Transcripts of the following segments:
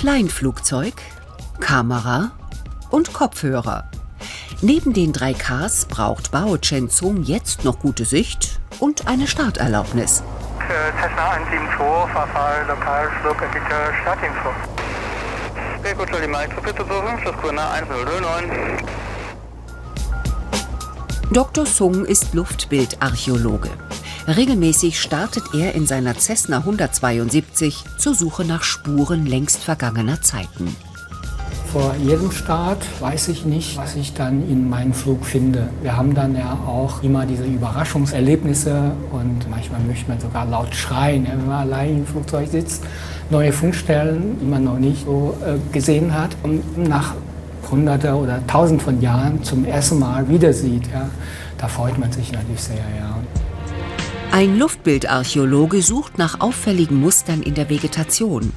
Kleinflugzeug, Kamera und Kopfhörer. Neben den drei Ks braucht Bao Chen Zung jetzt noch gute Sicht und eine Starterlaubnis. Cessna 172, Verfall, Lokalflugerbieter, Startinfo. Echo Charlie Mike, bitte buchen, Schlusskurve 1009. Dr. Sung ist Luftbildarchäologe. Regelmäßig startet er in seiner Cessna 172 zur Suche nach Spuren längst vergangener Zeiten. Vor jedem Start weiß ich nicht, was ich dann in meinem Flug finde. Wir haben dann ja auch immer diese Überraschungserlebnisse und manchmal möchte man sogar laut schreien, wenn man allein im Flugzeug sitzt, neue Funkstellen, die man noch nicht so äh, gesehen hat und nach hunderte oder tausend von Jahren zum ersten Mal wieder sieht. Ja, da freut man sich natürlich sehr. Ja. Ein Luftbildarchäologe sucht nach auffälligen Mustern in der Vegetation.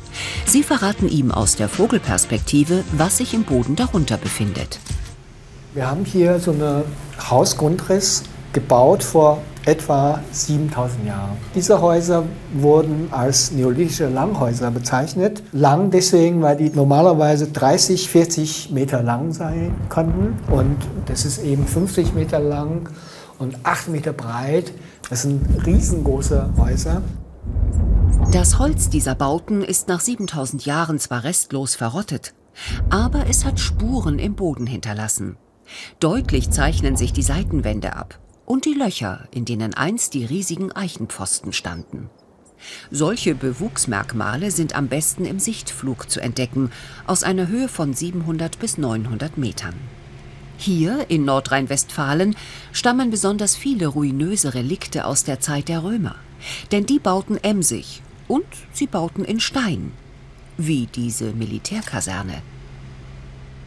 Sie verraten ihm aus der Vogelperspektive, was sich im Boden darunter befindet. Wir haben hier so einen Hausgrundriss gebaut vor etwa 7000 Jahren. Diese Häuser wurden als neolithische Langhäuser bezeichnet. Lang deswegen, weil die normalerweise 30, 40 Meter lang sein konnten. Und das ist eben 50 Meter lang und 8 Meter breit. Das sind riesengroße Häuser. Das Holz dieser Bauten ist nach 7000 Jahren zwar restlos verrottet, aber es hat Spuren im Boden hinterlassen. Deutlich zeichnen sich die Seitenwände ab und die Löcher, in denen einst die riesigen Eichenpfosten standen. Solche Bewuchsmerkmale sind am besten im Sichtflug zu entdecken, aus einer Höhe von 700 bis 900 Metern. Hier in Nordrhein-Westfalen stammen besonders viele ruinöse Relikte aus der Zeit der Römer. Denn die bauten emsig und sie bauten in Stein, wie diese Militärkaserne.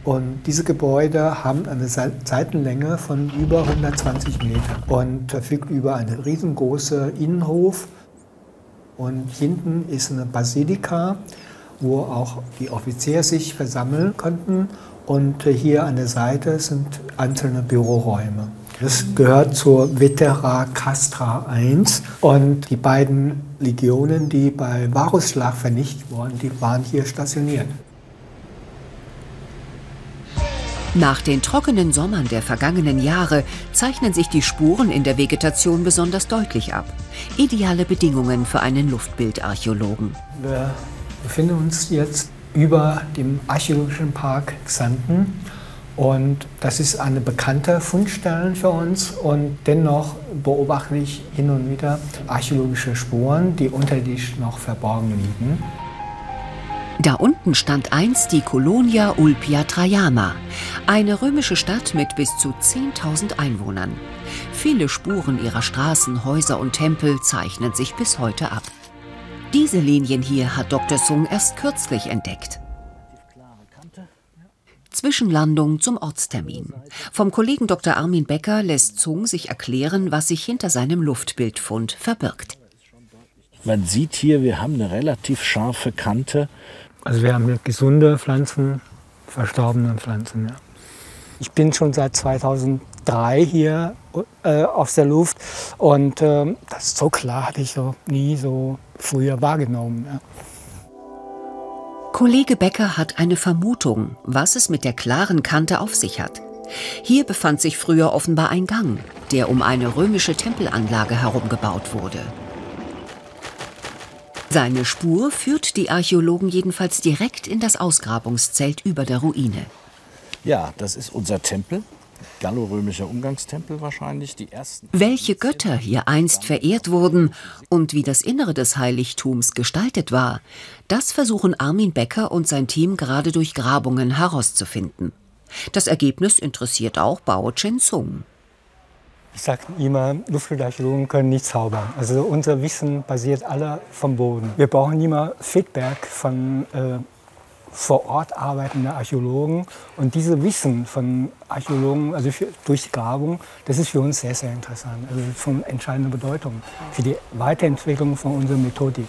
Und diese Gebäude haben eine Seitenlänge von über 120 Metern und verfügt über einen riesengroßen Innenhof. Und hinten ist eine Basilika, wo auch die Offiziere sich versammeln konnten und hier an der Seite sind einzelne Büroräume. Das gehört zur Vetera Castra I und die beiden Legionen, die bei Varusschlag vernichtet wurden, die waren hier stationiert. Nach den trockenen Sommern der vergangenen Jahre zeichnen sich die Spuren in der Vegetation besonders deutlich ab. Ideale Bedingungen für einen Luftbildarchäologen. Wir befinden uns jetzt über dem Archäologischen Park Xanten. Und das ist eine bekannte Fundstelle für uns. Und dennoch beobachte ich hin und wieder archäologische Spuren, die unterirdisch noch verborgen liegen. Da unten stand einst die Colonia Ulpia Traiana, eine römische Stadt mit bis zu 10.000 Einwohnern. Viele Spuren ihrer Straßen, Häuser und Tempel zeichnen sich bis heute ab. Diese Linien hier hat Dr. Sung erst kürzlich entdeckt. Zwischenlandung zum Ortstermin. Vom Kollegen Dr. Armin Becker lässt Zung sich erklären, was sich hinter seinem Luftbildfund verbirgt. Man sieht hier, wir haben eine relativ scharfe Kante. Also wir haben gesunde Pflanzen, verstorbene Pflanzen. Ja. Ich bin schon seit 2003 hier äh, aus der Luft und äh, das ist so klar hatte ich so nie so früher wahrgenommen. Ja. Kollege Becker hat eine Vermutung, was es mit der klaren Kante auf sich hat. Hier befand sich früher offenbar ein Gang, der um eine römische Tempelanlage herum gebaut wurde. Seine Spur führt die Archäologen jedenfalls direkt in das Ausgrabungszelt über der Ruine. Ja, das ist unser Tempel gallorömischer Umgangstempel wahrscheinlich, die ersten. Welche Götter hier einst verehrt wurden und wie das Innere des Heiligtums gestaltet war, das versuchen Armin Becker und sein Team gerade durch Grabungen herauszufinden. Das Ergebnis interessiert auch Bao Chen Sung. Ich sage immer, Luftarchäologen können nicht zaubern. Also unser Wissen basiert alle vom Boden. Wir brauchen immer Feedback von äh, vor Ort arbeitende Archäologen. Und diese Wissen von Archäologen, also für, durch die Grabung, das ist für uns sehr, sehr interessant. Also von entscheidender Bedeutung für die Weiterentwicklung von unserer Methodik.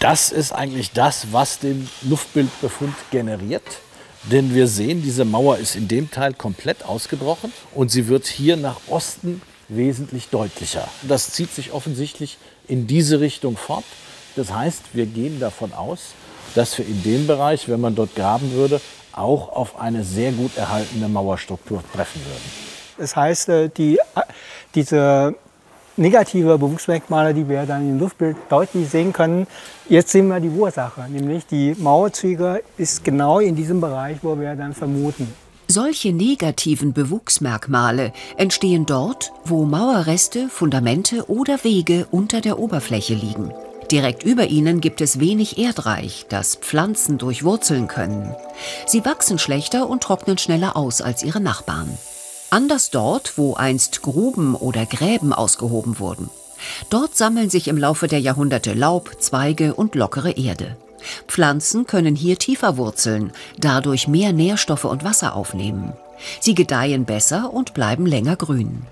Das ist eigentlich das, was den Luftbildbefund generiert. Denn wir sehen, diese Mauer ist in dem Teil komplett ausgebrochen und sie wird hier nach Osten wesentlich deutlicher. Das zieht sich offensichtlich in diese Richtung fort Das heißt, wir gehen davon aus, dass wir in dem Bereich, wenn man dort graben würde, auch auf eine sehr gut erhaltene Mauerstruktur treffen würden. Das heißt, äh, die, äh, diese negative Bewuchsmerkmale, die wir dann im Luftbild deutlich sehen können, jetzt sehen wir die Ursache, nämlich die Mauerzüge ist genau in diesem Bereich, wo wir dann vermuten. Solche negativen Bewuchsmerkmale entstehen dort, wo Mauerreste, Fundamente oder Wege unter der Oberfläche liegen. Direkt über ihnen gibt es wenig Erdreich, das Pflanzen durchwurzeln können. Sie wachsen schlechter und trocknen schneller aus als ihre Nachbarn. Anders dort, wo einst Gruben oder Gräben ausgehoben wurden. Dort sammeln sich im Laufe der Jahrhunderte Laub, Zweige und lockere Erde. Pflanzen können hier tiefer wurzeln, dadurch mehr Nährstoffe und Wasser aufnehmen. Sie gedeihen besser und bleiben länger grün.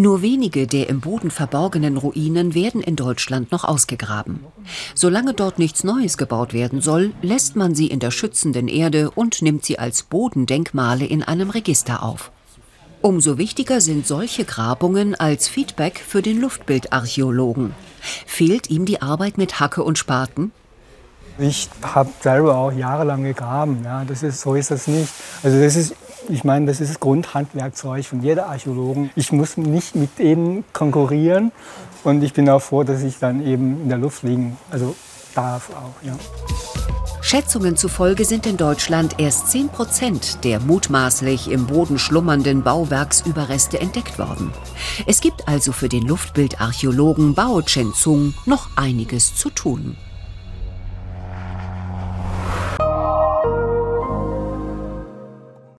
Nur wenige der im Boden verborgenen Ruinen werden in Deutschland noch ausgegraben. Solange dort nichts Neues gebaut werden soll, lässt man sie in der schützenden Erde und nimmt sie als Bodendenkmale in einem Register auf. Umso wichtiger sind solche Grabungen als Feedback für den Luftbildarchäologen. Fehlt ihm die Arbeit mit Hacke und Spaten? Ich habe selber auch jahrelang gegraben. Ja, das ist, so ist das nicht. Also das ist ich meine, das ist Grundhandwerkzeug von jeder Archäologen. Ich muss nicht mit denen konkurrieren und ich bin auch froh, dass ich dann eben in der Luft liegen also darf auch. Ja. Schätzungen zufolge sind in Deutschland erst 10 Prozent der mutmaßlich im Boden schlummernden Bauwerksüberreste entdeckt worden. Es gibt also für den Luftbildarchäologen Bao Chen-Zung noch einiges zu tun.